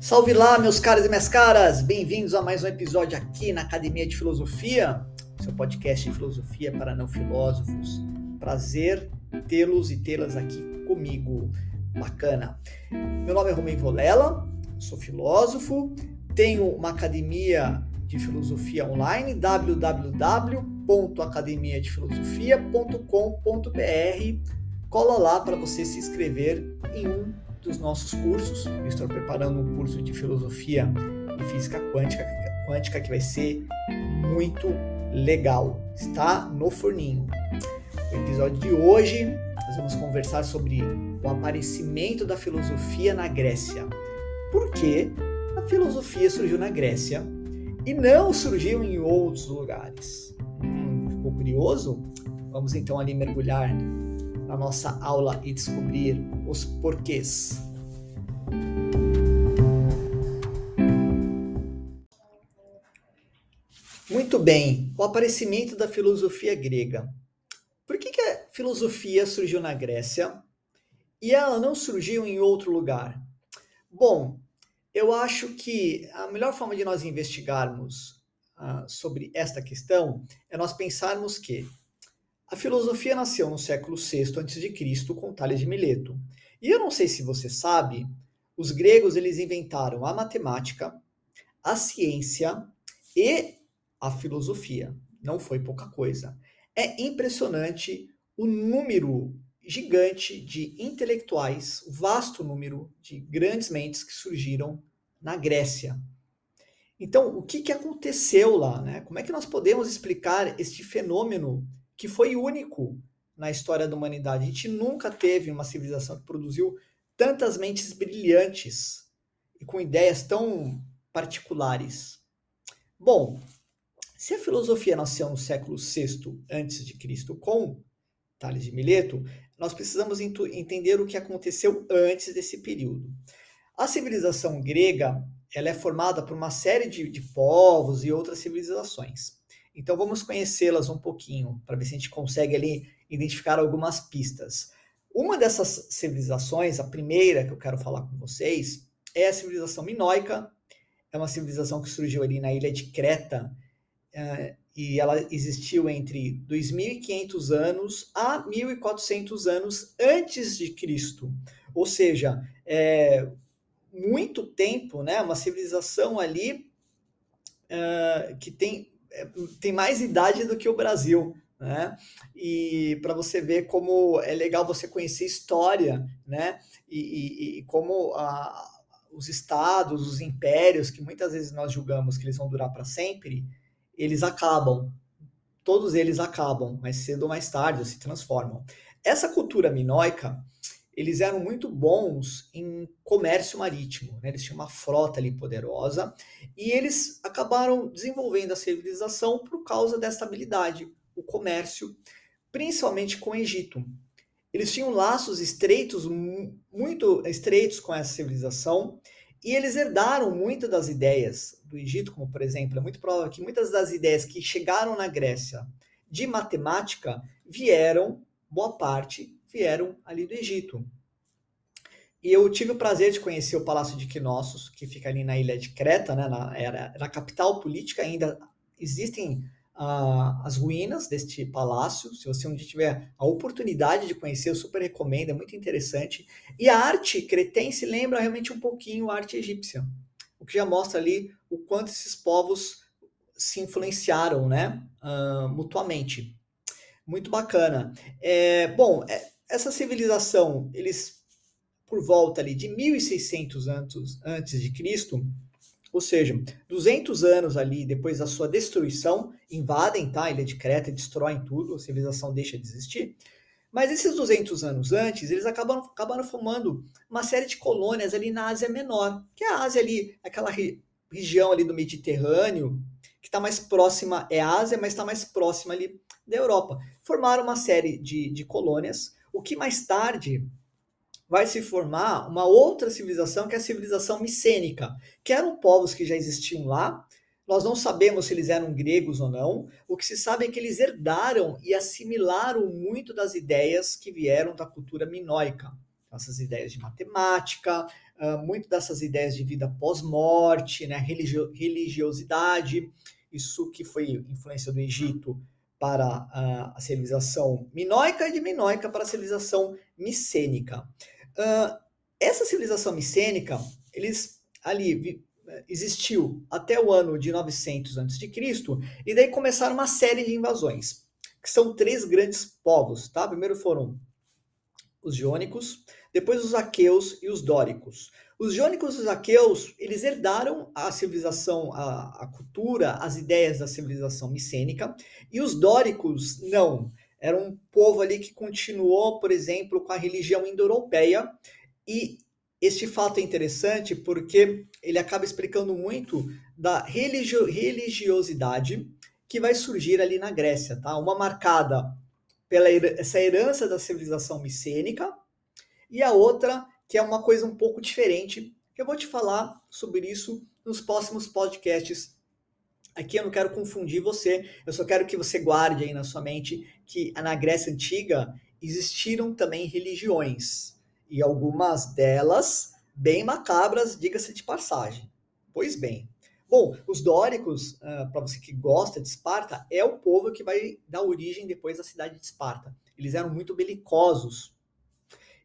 Salve lá, meus caras e minhas caras! Bem-vindos a mais um episódio aqui na Academia de Filosofia, seu podcast de filosofia para não filósofos. Prazer tê-los e tê-las aqui comigo. Bacana. Meu nome é Romem Volela, sou filósofo, tenho uma academia de filosofia online, www.academiadefilosofia.com.br. Cola lá para você se inscrever em um dos nossos cursos. Eu estou preparando um curso de filosofia e física quântica, quântica que vai ser muito legal. Está no forninho. No episódio de hoje, nós vamos conversar sobre o aparecimento da filosofia na Grécia. Por que a filosofia surgiu na Grécia e não surgiu em outros lugares? Hum, ficou curioso? Vamos então ali mergulhar na nossa aula e descobrir os porquês. Muito bem, o aparecimento da filosofia grega. Por que, que a filosofia surgiu na Grécia e ela não surgiu em outro lugar? Bom, eu acho que a melhor forma de nós investigarmos uh, sobre esta questão é nós pensarmos que a filosofia nasceu no século VI a.C. com Tales de Mileto. E eu não sei se você sabe, os gregos eles inventaram a matemática, a ciência e a filosofia. Não foi pouca coisa. É impressionante o número gigante de intelectuais, o vasto número de grandes mentes que surgiram na Grécia. Então, o que, que aconteceu lá? Né? Como é que nós podemos explicar este fenômeno que foi único na história da humanidade. A gente nunca teve uma civilização que produziu tantas mentes brilhantes e com ideias tão particulares. Bom, se a filosofia nasceu no século VI antes de Cristo com Tales de Mileto, nós precisamos entender o que aconteceu antes desse período. A civilização grega ela é formada por uma série de, de povos e outras civilizações. Então vamos conhecê-las um pouquinho, para ver se a gente consegue ali identificar algumas pistas. Uma dessas civilizações, a primeira que eu quero falar com vocês, é a civilização minoica. É uma civilização que surgiu ali na ilha de Creta, uh, e ela existiu entre 2.500 anos a 1.400 anos antes de Cristo. Ou seja, é muito tempo, né? Uma civilização ali uh, que tem é, tem mais idade do que o Brasil, né? E para você ver como é legal você conhecer história, né? E, e, e como a, os estados, os impérios, que muitas vezes nós julgamos que eles vão durar para sempre, eles acabam. Todos eles acabam, mais cedo ou mais tarde, se transformam. Essa cultura minoica, eles eram muito bons em comércio marítimo, né? eles tinham uma frota ali poderosa e eles acabaram desenvolvendo a civilização por causa dessa habilidade, o comércio, principalmente com o Egito. Eles tinham laços estreitos, muito estreitos com essa civilização e eles herdaram muitas das ideias do Egito, como por exemplo, é muito provável que muitas das ideias que chegaram na Grécia de matemática vieram, boa parte, vieram ali do Egito. E eu tive o prazer de conhecer o Palácio de Knossos, que fica ali na ilha de Creta, né, na, era, era capital política, ainda existem uh, as ruínas deste palácio. Se você um dia tiver a oportunidade de conhecer, eu super recomendo, é muito interessante. E a arte cretense lembra realmente um pouquinho a arte egípcia, o que já mostra ali o quanto esses povos se influenciaram né, uh, mutuamente. Muito bacana. É, bom, é, essa civilização, eles, por volta ali de 1600 anos antes de Cristo, ou seja, 200 anos ali depois da sua destruição, invadem tá, a ilha de Creta, destroem tudo, a civilização deixa de existir. Mas esses 200 anos antes, eles acabaram, acabaram formando uma série de colônias ali na Ásia Menor, que é a Ásia ali, aquela re, região ali do Mediterrâneo, que está mais próxima, é Ásia, mas está mais próxima ali da Europa. Formaram uma série de, de colônias, o que mais tarde vai se formar uma outra civilização, que é a civilização micênica, que eram povos que já existiam lá. Nós não sabemos se eles eram gregos ou não. O que se sabe é que eles herdaram e assimilaram muito das ideias que vieram da cultura minoica. essas ideias de matemática, uh, muito dessas ideias de vida pós-morte, né, religio religiosidade, isso que foi influência do Egito para a, civilização minoica e de minoica para a civilização micênica. Uh, essa civilização micênica, eles ali existiu até o ano de 900 a.C., e daí começaram uma série de invasões, que são três grandes povos, tá? Primeiro foram os jônicos, depois os aqueus e os dóricos. Os jônicos e os aqueus, eles herdaram a civilização, a, a cultura, as ideias da civilização micênica, e os dóricos não. Era um povo ali que continuou, por exemplo, com a religião indo-europeia, e este fato é interessante porque ele acaba explicando muito da religio religiosidade que vai surgir ali na Grécia, tá? Uma marcada pela essa herança da civilização micênica e a outra que é uma coisa um pouco diferente, eu vou te falar sobre isso nos próximos podcasts. Aqui eu não quero confundir você, eu só quero que você guarde aí na sua mente que na Grécia antiga existiram também religiões e algumas delas bem macabras, diga-se de passagem. Pois bem. Bom, os dóricos, ah, para você que gosta de Esparta, é o povo que vai dar origem depois à cidade de Esparta. Eles eram muito belicosos.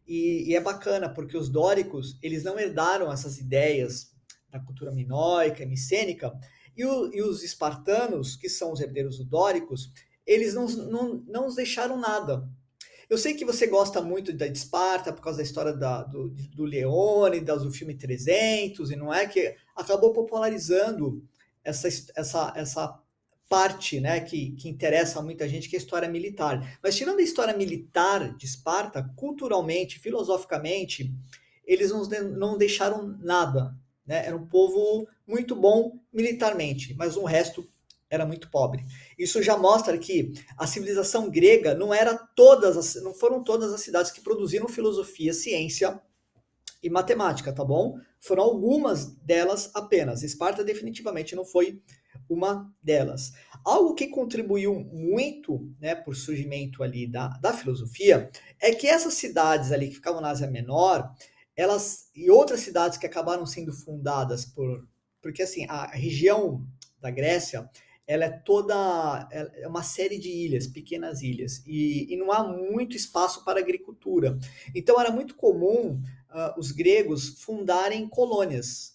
E, e é bacana, porque os dóricos, eles não herdaram essas ideias da cultura minoica micênica, e, o, e, os espartanos, que são os herdeiros do dóricos, eles não, não, não nos deixaram nada. Eu sei que você gosta muito da Esparta por causa da história da, do, do Leônidas, do filme 300, e não é que acabou popularizando essa, essa, essa parte né, que, que interessa a muita gente, que é a história militar. Mas tirando a história militar de Esparta, culturalmente, filosoficamente, eles não, não deixaram nada. Né? Era um povo muito bom militarmente, mas o resto era muito pobre. Isso já mostra que a civilização grega não era todas, as, não foram todas as cidades que produziram filosofia, ciência e matemática, tá bom? Foram algumas delas apenas. Esparta definitivamente não foi uma delas. Algo que contribuiu muito né, por surgimento ali da, da filosofia é que essas cidades ali que ficavam na Ásia Menor, elas e outras cidades que acabaram sendo fundadas por porque assim a região da Grécia ela é toda é uma série de ilhas, pequenas ilhas, e, e não há muito espaço para agricultura. Então era muito comum uh, os gregos fundarem colônias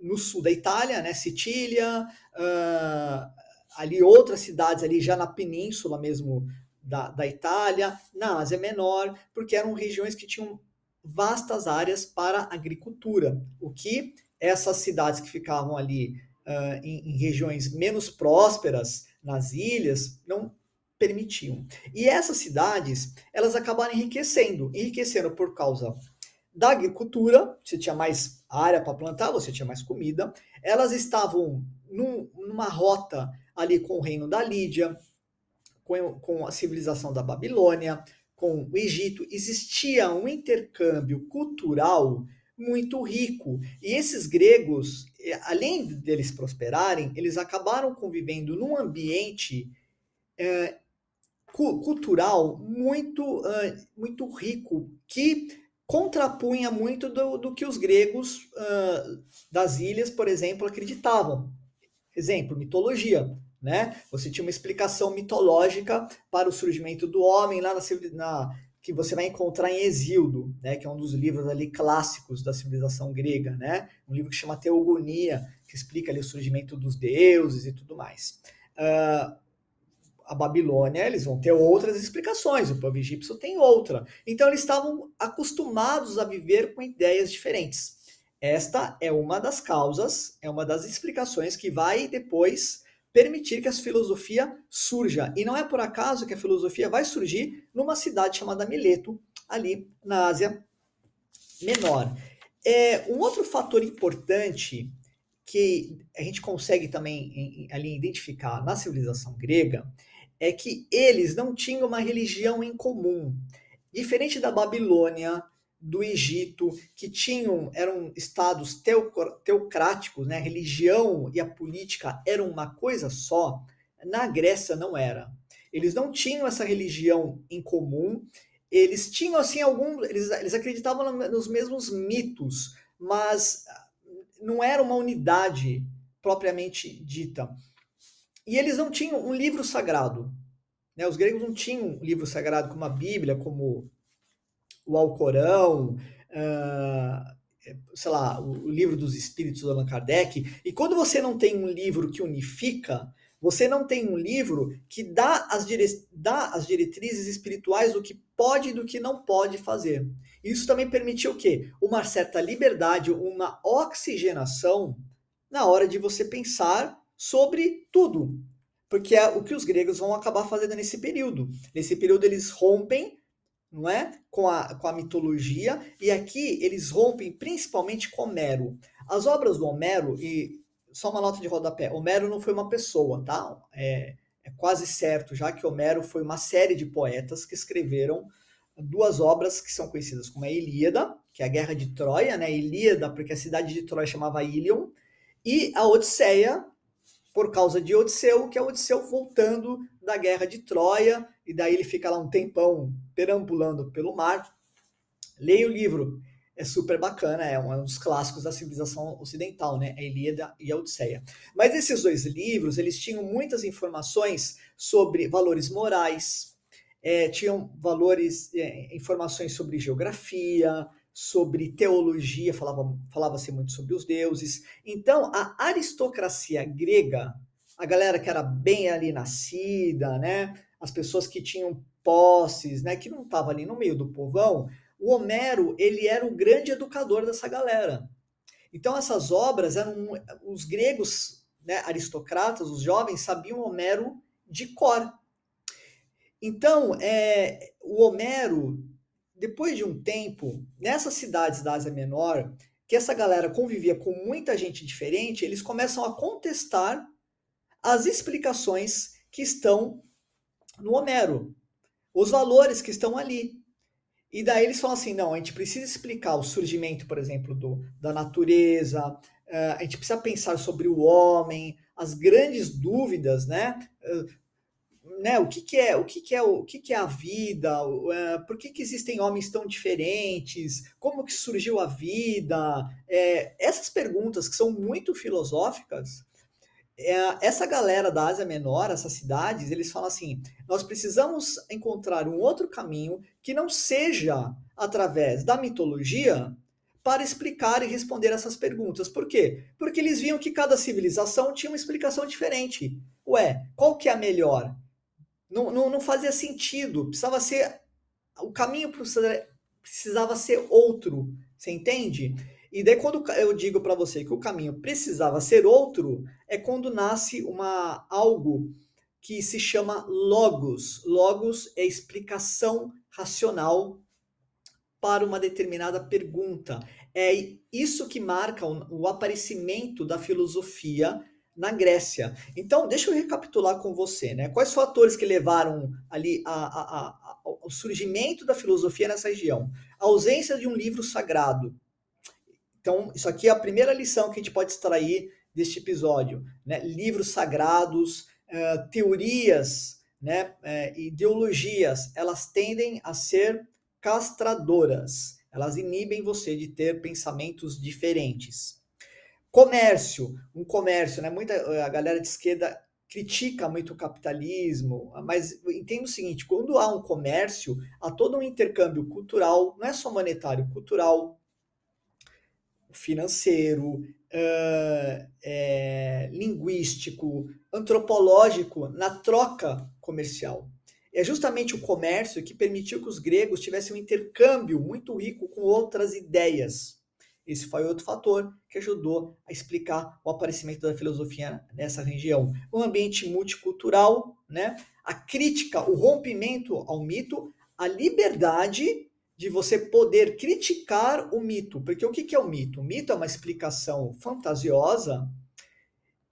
no sul da Itália, né, Sicília, uh, ali outras cidades ali já na península mesmo da, da Itália, na Ásia Menor, porque eram regiões que tinham vastas áreas para agricultura, o que essas cidades que ficavam ali uh, em, em regiões menos prósperas, nas ilhas, não permitiam. E essas cidades, elas acabaram enriquecendo, enriquecendo por causa da agricultura, você tinha mais área para plantar, você tinha mais comida, elas estavam num, numa rota ali com o reino da Lídia, com, com a civilização da Babilônia, com o Egito, existia um intercâmbio cultural muito rico. E esses gregos, eh, além deles prosperarem, eles acabaram convivendo num ambiente é, cultural muito, uh, muito rico, que contrapunha muito do, do que os gregos uh, das ilhas, por exemplo, acreditavam. Exemplo, mitologia. Né? Você tinha uma explicação mitológica para o surgimento do homem lá na, na que você vai encontrar em Exildo, né, que é um dos livros ali clássicos da civilização grega, né? Um livro que chama Teogonia, que explica ali o surgimento dos deuses e tudo mais. Uh, a Babilônia, eles vão ter outras explicações, o povo egípcio tem outra. Então, eles estavam acostumados a viver com ideias diferentes. Esta é uma das causas, é uma das explicações que vai depois permitir que a filosofia surja. E não é por acaso que a filosofia vai surgir numa cidade chamada Mileto, ali na Ásia Menor. É, um outro fator importante que a gente consegue também ali identificar na civilização grega é que eles não tinham uma religião em comum. Diferente da Babilônia, do Egito, que tinham eram estados teocráticos, né? a religião e a política eram uma coisa só, na Grécia não era. Eles não tinham essa religião em comum eles tinham assim algum, eles, eles acreditavam nos mesmos mitos, mas não era uma unidade propriamente dita. E eles não tinham um livro sagrado. Né? Os gregos não tinham um livro sagrado como a Bíblia, como o Alcorão, uh, sei lá, o livro dos Espíritos do Allan Kardec. E quando você não tem um livro que unifica, você não tem um livro que dá as, dire... dá as diretrizes espirituais do que pode e do que não pode fazer. Isso também permitiu o quê? Uma certa liberdade, uma oxigenação na hora de você pensar sobre tudo. Porque é o que os gregos vão acabar fazendo nesse período. Nesse período eles rompem não é? Com a, com a mitologia, e aqui eles rompem principalmente com Homero. As obras do Homero, e só uma nota de rodapé, Homero não foi uma pessoa, tá? É, é quase certo já que Homero foi uma série de poetas que escreveram duas obras que são conhecidas como a Ilíada, que é a Guerra de Troia, né? Ilíada, porque a cidade de Troia chamava Ilion, e a Odisseia, por causa de Odisseu, que é Odisseu voltando da Guerra de Troia, e daí ele fica lá um tempão perambulando pelo mar. Leia o livro, é super bacana, é um dos clássicos da civilização ocidental, né? A Ilíada e a Odisseia. Mas esses dois livros, eles tinham muitas informações sobre valores morais, é, tinham valores, é, informações sobre geografia, sobre teologia, falava, falava-se muito sobre os deuses. Então, a aristocracia grega, a galera que era bem ali nascida, né? As pessoas que tinham posses, né, que não estava ali no meio do povão, o Homero, ele era o grande educador dessa galera. Então essas obras eram os gregos, né, aristocratas, os jovens sabiam Homero de cor. Então, é, o Homero, depois de um tempo, nessas cidades da Ásia Menor, que essa galera convivia com muita gente diferente, eles começam a contestar as explicações que estão no Homero os valores que estão ali. E daí eles falam assim: não, a gente precisa explicar o surgimento, por exemplo, do, da natureza, uh, a gente precisa pensar sobre o homem, as grandes dúvidas, né? Né, o que, que é o que, que é o que, que é a vida uh, por que, que existem homens tão diferentes como que surgiu a vida é, essas perguntas que são muito filosóficas é, essa galera da Ásia Menor, essas cidades, eles falam assim: nós precisamos encontrar um outro caminho que não seja através da mitologia para explicar e responder essas perguntas. Por quê? Porque eles viam que cada civilização tinha uma explicação diferente. Ué, qual que é a melhor? Não, não, não fazia sentido. Precisava ser. O caminho precisava ser outro. Você entende? E daí, quando eu digo para você que o caminho precisava ser outro, é quando nasce uma algo que se chama logos. Logos é explicação racional para uma determinada pergunta. É isso que marca o, o aparecimento da filosofia na Grécia. Então, deixa eu recapitular com você, né? Quais fatores que levaram ali a, a, a, ao surgimento da filosofia nessa região? A ausência de um livro sagrado, então, isso aqui é a primeira lição que a gente pode extrair deste episódio. Né? Livros sagrados, uh, teorias, né? Uh, ideologias, elas tendem a ser castradoras. Elas inibem você de ter pensamentos diferentes. Comércio, um comércio, né? Muita a galera de esquerda critica muito o capitalismo, mas entenda o seguinte: quando há um comércio, há todo um intercâmbio cultural, não é só monetário, cultural, financeiro, uh, é, linguístico, antropológico na troca comercial. É justamente o comércio que permitiu que os gregos tivessem um intercâmbio muito rico com outras ideias. Esse foi outro fator que ajudou a explicar o aparecimento da filosofia nessa região. Um ambiente multicultural, né? a crítica, o rompimento ao mito, a liberdade de você poder criticar o mito. Porque o que é o mito? O mito é uma explicação fantasiosa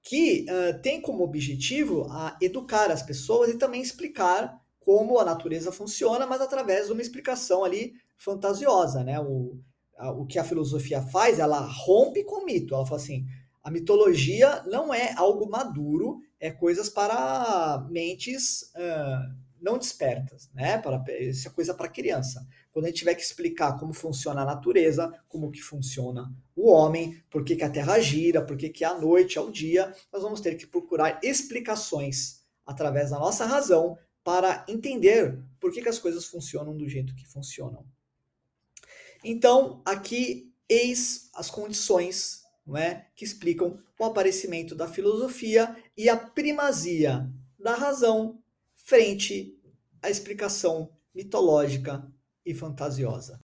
que uh, tem como objetivo a educar as pessoas e também explicar como a natureza funciona, mas através de uma explicação ali fantasiosa, né? O, o que a filosofia faz, ela rompe com o mito. Ela fala assim, a mitologia não é algo maduro, é coisas para mentes uh, não despertas, né? Para, isso é coisa para criança. Quando a gente tiver que explicar como funciona a natureza, como que funciona o homem, por que, que a Terra gira, por que, que a noite é o dia, nós vamos ter que procurar explicações através da nossa razão para entender por que, que as coisas funcionam do jeito que funcionam. Então, aqui eis as condições é, que explicam o aparecimento da filosofia e a primazia da razão frente à explicação mitológica e fantasiosa.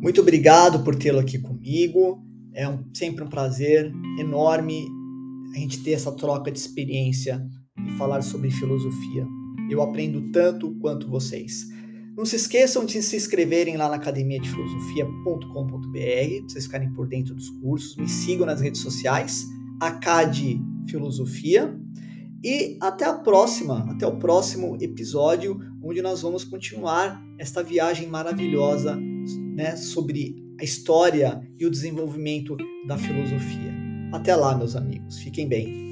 Muito obrigado por tê-lo aqui comigo. É um, sempre um prazer enorme a gente ter essa troca de experiência e falar sobre filosofia. Eu aprendo tanto quanto vocês. Não se esqueçam de se inscreverem lá na academia de filosofia.com.br, vocês ficarem por dentro dos cursos. Me sigam nas redes sociais, Acad Filosofia. E até a próxima, até o próximo episódio, onde nós vamos continuar esta viagem maravilhosa né, sobre a história e o desenvolvimento da filosofia. Até lá, meus amigos. Fiquem bem.